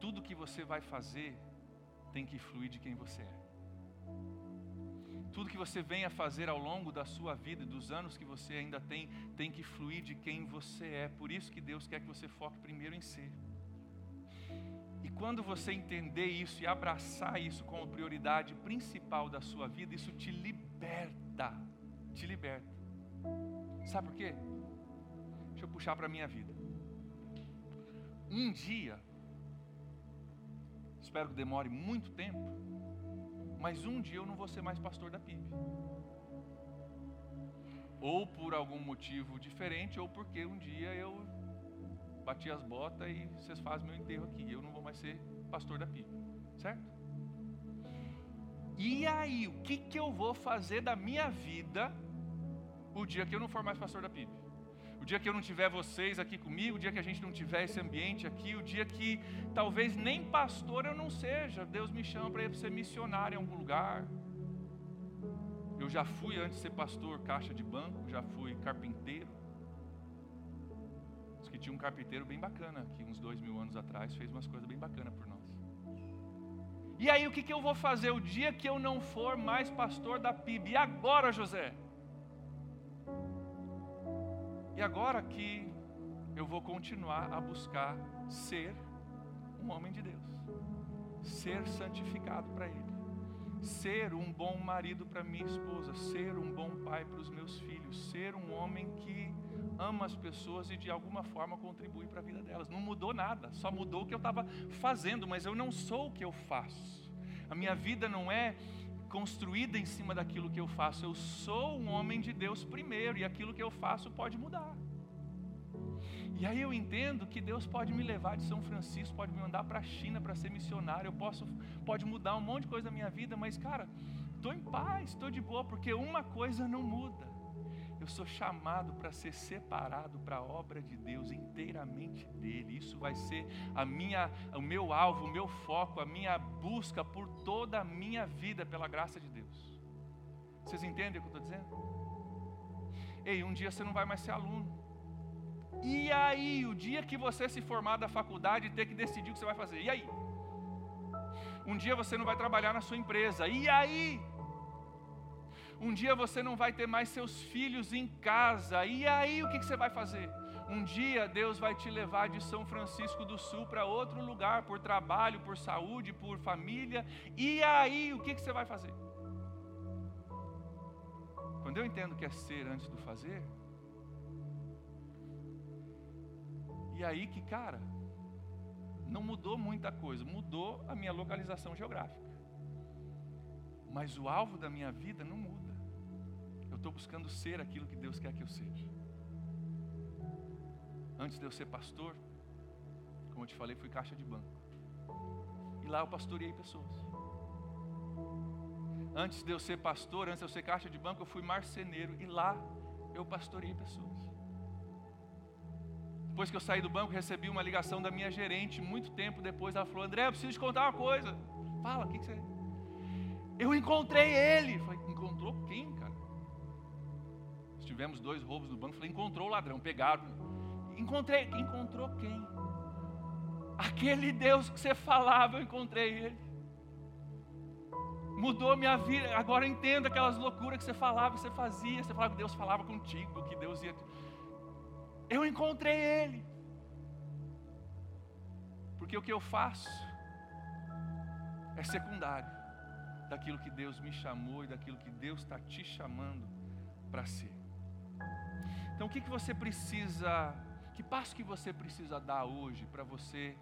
Tudo que você vai fazer tem que fluir de quem você é. Tudo que você venha fazer ao longo da sua vida e dos anos que você ainda tem, tem que fluir de quem você é. Por isso que Deus quer que você foque primeiro em ser. E quando você entender isso e abraçar isso como prioridade principal da sua vida, isso te liberta. Te liberta. Sabe por quê? Deixa eu puxar para a minha vida. Um dia, espero que demore muito tempo, mas um dia eu não vou ser mais pastor da PIB. Ou por algum motivo diferente, ou porque um dia eu bati as botas e vocês fazem meu enterro aqui. Eu não vou mais ser pastor da PIB. Certo? E aí, o que, que eu vou fazer da minha vida o dia que eu não for mais pastor da PIB? O dia que eu não tiver vocês aqui comigo, o dia que a gente não tiver esse ambiente aqui, o dia que talvez nem pastor eu não seja, Deus me chama para ser missionário em algum lugar. Eu já fui antes de ser pastor, caixa de banco, já fui carpinteiro. Diz que tinha um carpinteiro bem bacana aqui, uns dois mil anos atrás, fez umas coisas bem bacanas por nós. E aí, o que, que eu vou fazer o dia que eu não for mais pastor da PIB? E agora, José? E agora que eu vou continuar a buscar ser um homem de Deus, ser santificado para Ele, ser um bom marido para minha esposa, ser um bom pai para os meus filhos, ser um homem que ama as pessoas e de alguma forma contribui para a vida delas. Não mudou nada, só mudou o que eu estava fazendo, mas eu não sou o que eu faço. A minha vida não é construída em cima daquilo que eu faço. Eu sou um homem de Deus primeiro e aquilo que eu faço pode mudar. E aí eu entendo que Deus pode me levar de São Francisco, pode me mandar para a China para ser missionário, eu posso, pode mudar um monte de coisa na minha vida, mas cara, estou em paz, estou de boa, porque uma coisa não muda. Eu sou chamado para ser separado para a obra de Deus inteiramente dele. Isso vai ser a minha, o meu alvo, o meu foco, a minha busca por toda a minha vida pela graça de Deus. Vocês entendem o que eu estou dizendo? Ei, um dia você não vai mais ser aluno. E aí, o dia que você se formar da faculdade e ter que decidir o que você vai fazer? E aí? Um dia você não vai trabalhar na sua empresa. E aí? Um dia você não vai ter mais seus filhos em casa. E aí o que você vai fazer? Um dia Deus vai te levar de São Francisco do Sul para outro lugar, por trabalho, por saúde, por família. E aí o que você vai fazer? Quando eu entendo que é ser antes do fazer, e aí que, cara, não mudou muita coisa, mudou a minha localização geográfica. Mas o alvo da minha vida não muda estou buscando ser aquilo que Deus quer que eu seja. Antes de eu ser pastor, como eu te falei, fui caixa de banco. E lá eu pastoreei pessoas. Antes de eu ser pastor, antes de eu ser caixa de banco, eu fui marceneiro. E lá eu pastoreei pessoas. Depois que eu saí do banco, recebi uma ligação da minha gerente. Muito tempo depois, ela falou: André, eu preciso te contar uma coisa. Fala, o que, que você. Eu encontrei ele. Falei: Encontrou quem? Tivemos dois roubos no banco. Falei, encontrou o ladrão, pegaram. Encontrei, encontrou quem? Aquele Deus que você falava, eu encontrei ele. Mudou minha vida. Agora eu entendo aquelas loucuras que você falava, que você fazia. Você falava que Deus falava contigo, que Deus ia. Eu encontrei ele. Porque o que eu faço é secundário daquilo que Deus me chamou e daquilo que Deus está te chamando para ser. Então, o que, que você precisa, que passo que você precisa dar hoje para você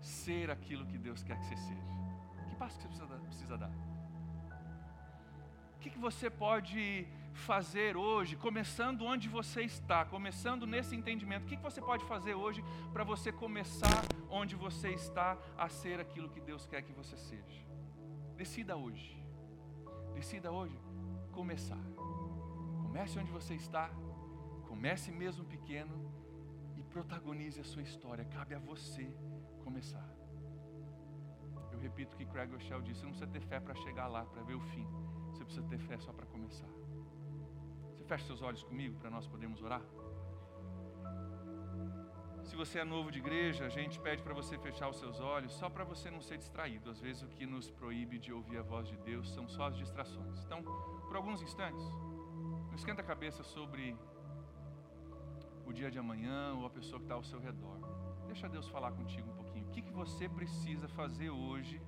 ser aquilo que Deus quer que você seja? Que passo que você precisa, precisa dar? O que, que você pode fazer hoje, começando onde você está, começando nesse entendimento? O que, que você pode fazer hoje para você começar onde você está a ser aquilo que Deus quer que você seja? Decida hoje. Decida hoje começar. Comece onde você está Comece mesmo pequeno e protagonize a sua história. Cabe a você começar. Eu repito o que Craig Rochelle disse: você não precisa ter fé para chegar lá, para ver o fim. Você precisa ter fé só para começar. Você fecha seus olhos comigo para nós podermos orar? Se você é novo de igreja, a gente pede para você fechar os seus olhos, só para você não ser distraído. Às vezes o que nos proíbe de ouvir a voz de Deus são só as distrações. Então, por alguns instantes, não esquenta a cabeça sobre o dia de amanhã ou a pessoa que está ao seu redor. Deixa Deus falar contigo um pouquinho. O que, que você precisa fazer hoje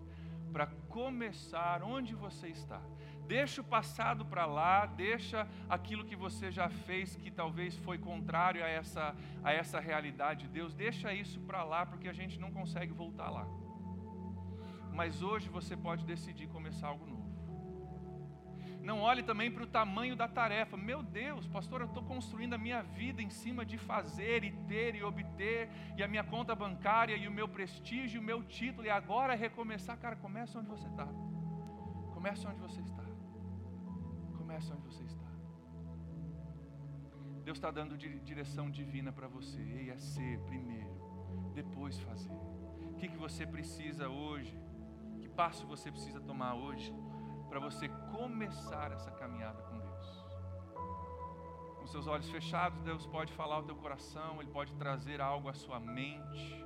para começar onde você está? Deixa o passado para lá, deixa aquilo que você já fez que talvez foi contrário a essa, a essa realidade de Deus, deixa isso para lá porque a gente não consegue voltar lá. Mas hoje você pode decidir começar algo novo. Não olhe também para o tamanho da tarefa. Meu Deus, pastor, eu estou construindo a minha vida em cima de fazer e ter e obter, e a minha conta bancária e o meu prestígio, o meu título, e agora é recomeçar. Cara, começa onde você está. Começa onde você está. Começa onde você está. Deus está dando direção divina para você. E é ser primeiro, depois fazer. O que, que você precisa hoje? Que passo você precisa tomar hoje? Para você começar essa caminhada com Deus. Com seus olhos fechados, Deus pode falar ao teu coração, Ele pode trazer algo à sua mente.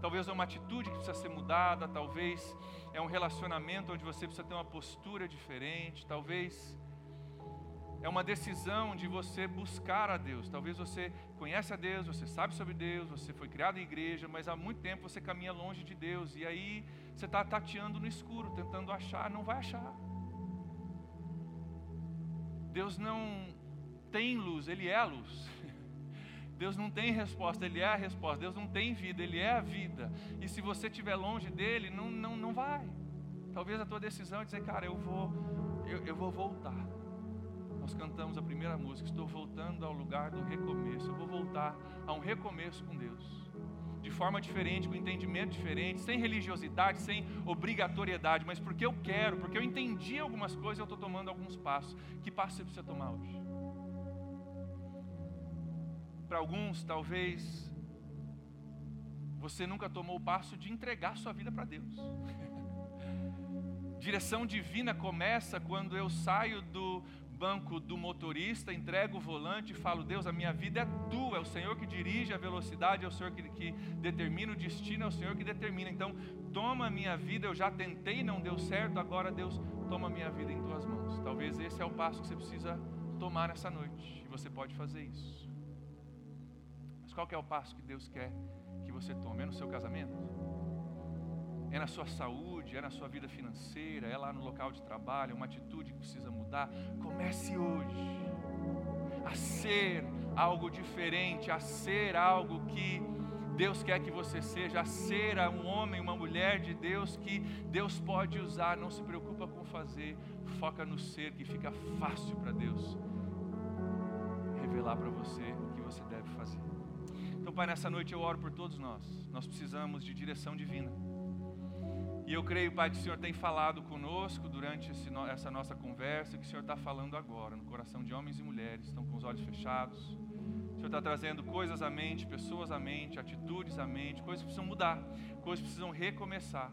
Talvez é uma atitude que precisa ser mudada, talvez é um relacionamento onde você precisa ter uma postura diferente, talvez é uma decisão de você buscar a Deus. Talvez você conhece a Deus, você sabe sobre Deus, você foi criado em igreja, mas há muito tempo você caminha longe de Deus e aí você está tateando no escuro, tentando achar, não vai achar. Deus não tem luz, Ele é a luz. Deus não tem resposta, Ele é a resposta. Deus não tem vida, Ele é a vida. E se você estiver longe dele, não, não, não vai. Talvez a tua decisão é dizer, cara, eu vou, eu, eu vou voltar. Nós cantamos a primeira música, estou voltando ao lugar do recomeço. Eu vou voltar a um recomeço com Deus de forma diferente, com entendimento diferente, sem religiosidade, sem obrigatoriedade, mas porque eu quero, porque eu entendi algumas coisas, eu estou tomando alguns passos. Que passo você precisa tomar hoje? Para alguns, talvez você nunca tomou o passo de entregar sua vida para Deus. Direção divina começa quando eu saio do banco do motorista, entrego o volante e falo: Deus, a minha vida é tua, é o Senhor que dirige a velocidade, é o Senhor que, que determina o destino, é o Senhor que determina. Então, toma a minha vida, eu já tentei, não deu certo, agora Deus, toma a minha vida em tuas mãos. Talvez esse é o passo que você precisa tomar nessa noite, e você pode fazer isso. Mas qual é o passo que Deus quer que você tome? É no seu casamento? É na sua saúde, é na sua vida financeira, é lá no local de trabalho, é uma atitude que precisa mudar. Comece hoje a ser algo diferente, a ser algo que Deus quer que você seja, a ser um homem, uma mulher de Deus que Deus pode usar. Não se preocupa com fazer, foca no ser, que fica fácil para Deus revelar para você o que você deve fazer. Então, Pai, nessa noite eu oro por todos nós. Nós precisamos de direção divina. E eu creio, Pai, que o Senhor tem falado conosco durante esse, essa nossa conversa, que o Senhor está falando agora, no coração de homens e mulheres, estão com os olhos fechados. O Senhor está trazendo coisas à mente, pessoas à mente, atitudes à mente, coisas que precisam mudar, coisas que precisam recomeçar.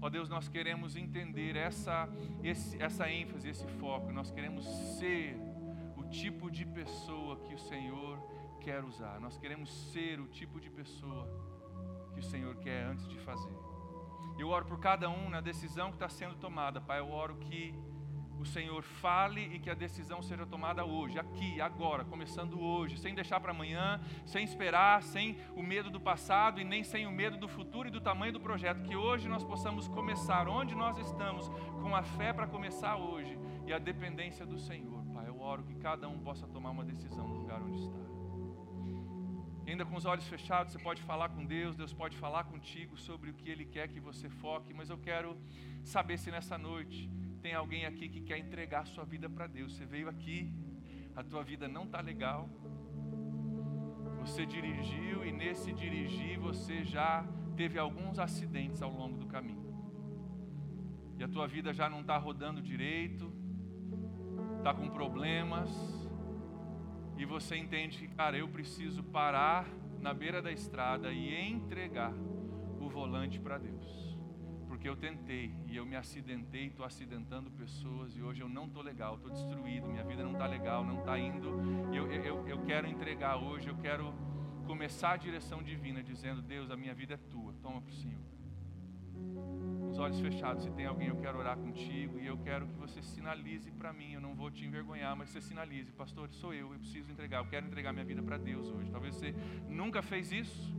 Ó Deus, nós queremos entender essa, esse, essa ênfase, esse foco, nós queremos ser o tipo de pessoa que o Senhor quer usar, nós queremos ser o tipo de pessoa que o Senhor quer antes de fazer. Eu oro por cada um na decisão que está sendo tomada, Pai. Eu oro que o Senhor fale e que a decisão seja tomada hoje, aqui, agora, começando hoje, sem deixar para amanhã, sem esperar, sem o medo do passado e nem sem o medo do futuro e do tamanho do projeto. Que hoje nós possamos começar onde nós estamos, com a fé para começar hoje e a dependência do Senhor, Pai. Eu oro que cada um possa tomar uma decisão no lugar onde está. Ainda com os olhos fechados, você pode falar com Deus, Deus pode falar contigo sobre o que Ele quer que você foque, mas eu quero saber se nessa noite tem alguém aqui que quer entregar sua vida para Deus. Você veio aqui, a tua vida não está legal, você dirigiu e nesse dirigir você já teve alguns acidentes ao longo do caminho. E a tua vida já não está rodando direito, está com problemas, e você entende que, cara, eu preciso parar na beira da estrada e entregar o volante para Deus. Porque eu tentei e eu me acidentei, estou acidentando pessoas e hoje eu não estou legal, estou destruído, minha vida não está legal, não está indo. Eu, eu, eu quero entregar hoje, eu quero começar a direção divina, dizendo: Deus, a minha vida é tua, toma para o Senhor os olhos fechados, se tem alguém, eu quero orar contigo e eu quero que você sinalize para mim. Eu não vou te envergonhar, mas você sinalize, pastor, sou eu, eu preciso entregar, eu quero entregar minha vida para Deus hoje. Talvez você nunca fez isso,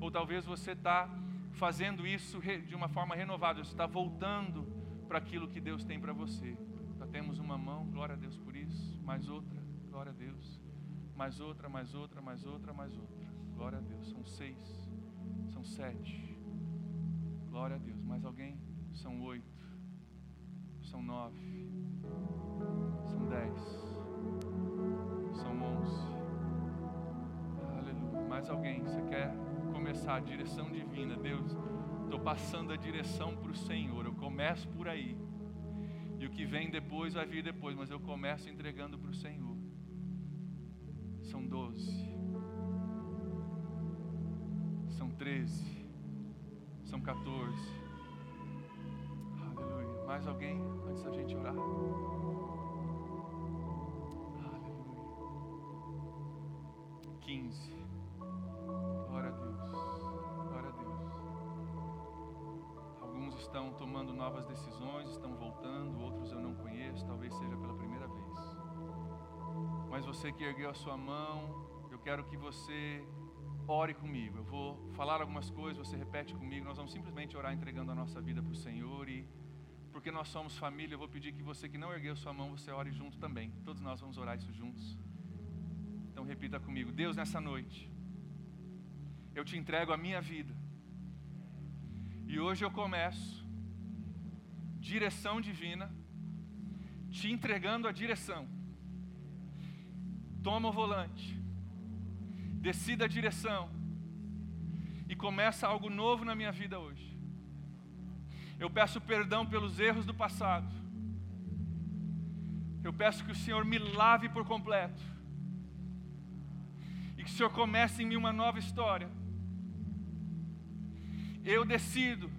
ou talvez você está fazendo isso de uma forma renovada, você está voltando para aquilo que Deus tem para você. Já temos uma mão, glória a Deus por isso, mais outra, glória a Deus, mais outra, mais outra, mais outra, mais outra, glória a Deus. São seis, são sete, glória a Deus. Mais alguém? São oito, são nove, são dez, são onze. Aleluia. Mais alguém? Você quer? começar a direção divina, Deus, estou passando a direção para o Senhor, eu começo por aí. E o que vem depois vai vir depois, mas eu começo entregando para o Senhor. São doze, são treze, são quatorze. Aleluia. Mais alguém antes da gente orar? Aleluia. Quinze. estão tomando novas decisões, estão voltando, outros eu não conheço, talvez seja pela primeira vez. Mas você que ergueu a sua mão, eu quero que você ore comigo. Eu vou falar algumas coisas, você repete comigo. Nós vamos simplesmente orar entregando a nossa vida para o Senhor e porque nós somos família, eu vou pedir que você que não ergueu sua mão, você ore junto também. Todos nós vamos orar isso juntos. Então repita comigo: Deus, nessa noite, eu te entrego a minha vida. E hoje eu começo direção divina, te entregando a direção. Toma o volante, decida a direção e começa algo novo na minha vida hoje. Eu peço perdão pelos erros do passado. Eu peço que o Senhor me lave por completo. E que o Senhor comece em mim uma nova história. Eu decido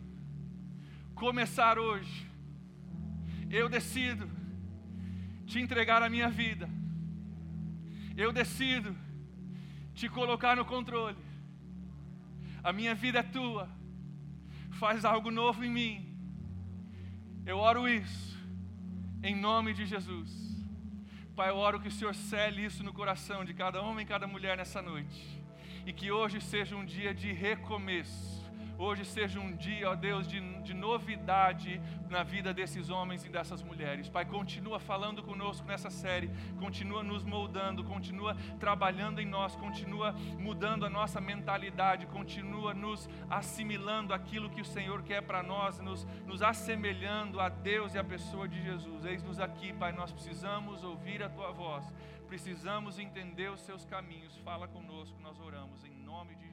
começar hoje eu decido te entregar a minha vida. Eu decido te colocar no controle. A minha vida é tua. Faz algo novo em mim. Eu oro isso em nome de Jesus. Pai, eu oro que o Senhor cele isso no coração de cada homem e cada mulher nessa noite. E que hoje seja um dia de recomeço hoje seja um dia, ó Deus, de, de novidade na vida desses homens e dessas mulheres. Pai, continua falando conosco nessa série, continua nos moldando, continua trabalhando em nós, continua mudando a nossa mentalidade, continua nos assimilando aquilo que o Senhor quer para nós, nos, nos assemelhando a Deus e a pessoa de Jesus. Eis-nos aqui, Pai, nós precisamos ouvir a Tua voz, precisamos entender os Seus caminhos. Fala conosco, nós oramos em nome de Jesus.